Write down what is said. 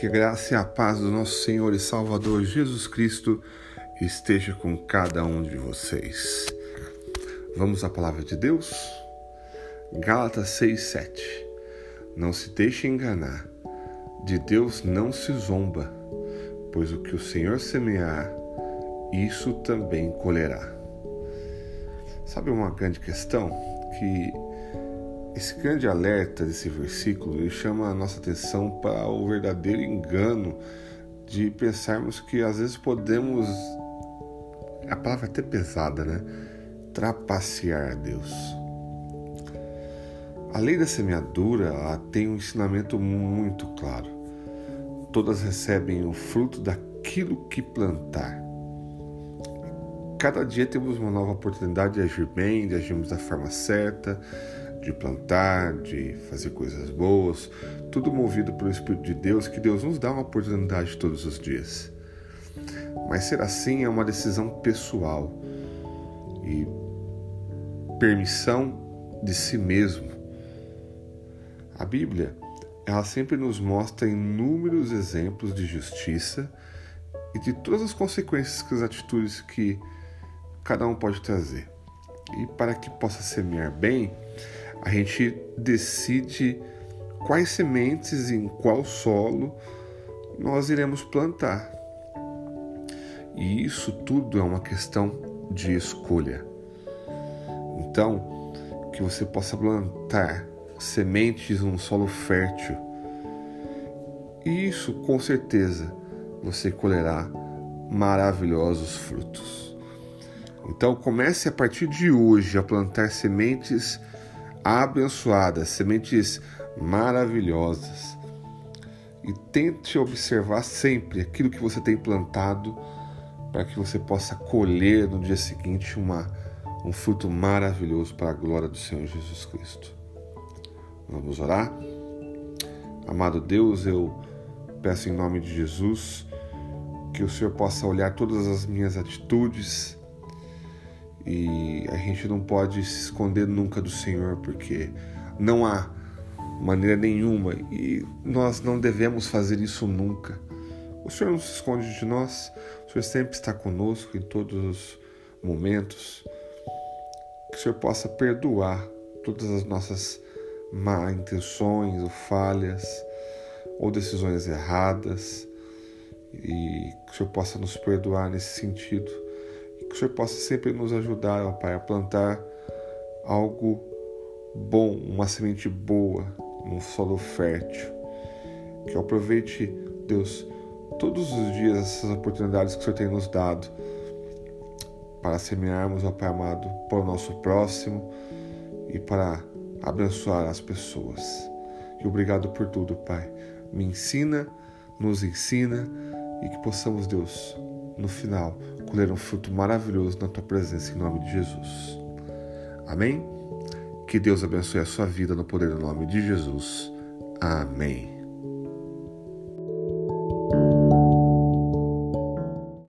Que a graça e a paz do nosso Senhor e Salvador Jesus Cristo esteja com cada um de vocês. Vamos à palavra de Deus? Gálatas 6:7. Não se deixe enganar. De Deus não se zomba, pois o que o Senhor semear, isso também colherá. Sabe uma grande questão que esse grande alerta desse versículo chama a nossa atenção para o verdadeiro engano de pensarmos que às vezes podemos, a palavra é até pesada, né? Trapacear a Deus. A lei da semeadura tem um ensinamento muito claro. Todas recebem o fruto daquilo que plantar. Cada dia temos uma nova oportunidade de agir bem, de agirmos da forma certa, de plantar, de fazer coisas boas, tudo movido pelo Espírito de Deus, que Deus nos dá uma oportunidade todos os dias. Mas ser assim é uma decisão pessoal e permissão de si mesmo. A Bíblia, ela sempre nos mostra inúmeros exemplos de justiça e de todas as consequências que as atitudes que cada um pode trazer. E para que possa semear bem, a gente decide quais sementes em qual solo nós iremos plantar. E isso tudo é uma questão de escolha. Então, que você possa plantar sementes num solo fértil. E isso, com certeza, você colherá maravilhosos frutos. Então, comece a partir de hoje a plantar sementes abençoadas, sementes maravilhosas. E tente observar sempre aquilo que você tem plantado para que você possa colher no dia seguinte uma, um fruto maravilhoso para a glória do Senhor Jesus Cristo. Vamos orar? Amado Deus, eu peço em nome de Jesus que o Senhor possa olhar todas as minhas atitudes, e a gente não pode se esconder nunca do Senhor, porque não há maneira nenhuma e nós não devemos fazer isso nunca. O Senhor não se esconde de nós, o Senhor sempre está conosco em todos os momentos. Que o Senhor possa perdoar todas as nossas má intenções ou falhas ou decisões erradas e que o Senhor possa nos perdoar nesse sentido que o Senhor possa sempre nos ajudar, ó Pai, a plantar algo bom, uma semente boa, num solo fértil. Que eu aproveite, Deus, todos os dias essas oportunidades que o Senhor tem nos dado para semearmos, ó Pai amado, para o nosso próximo e para abençoar as pessoas. E obrigado por tudo, Pai. Me ensina, nos ensina e que possamos, Deus, no final, colher um fruto maravilhoso na tua presença, em nome de Jesus. Amém? Que Deus abençoe a sua vida no poder do nome de Jesus. Amém.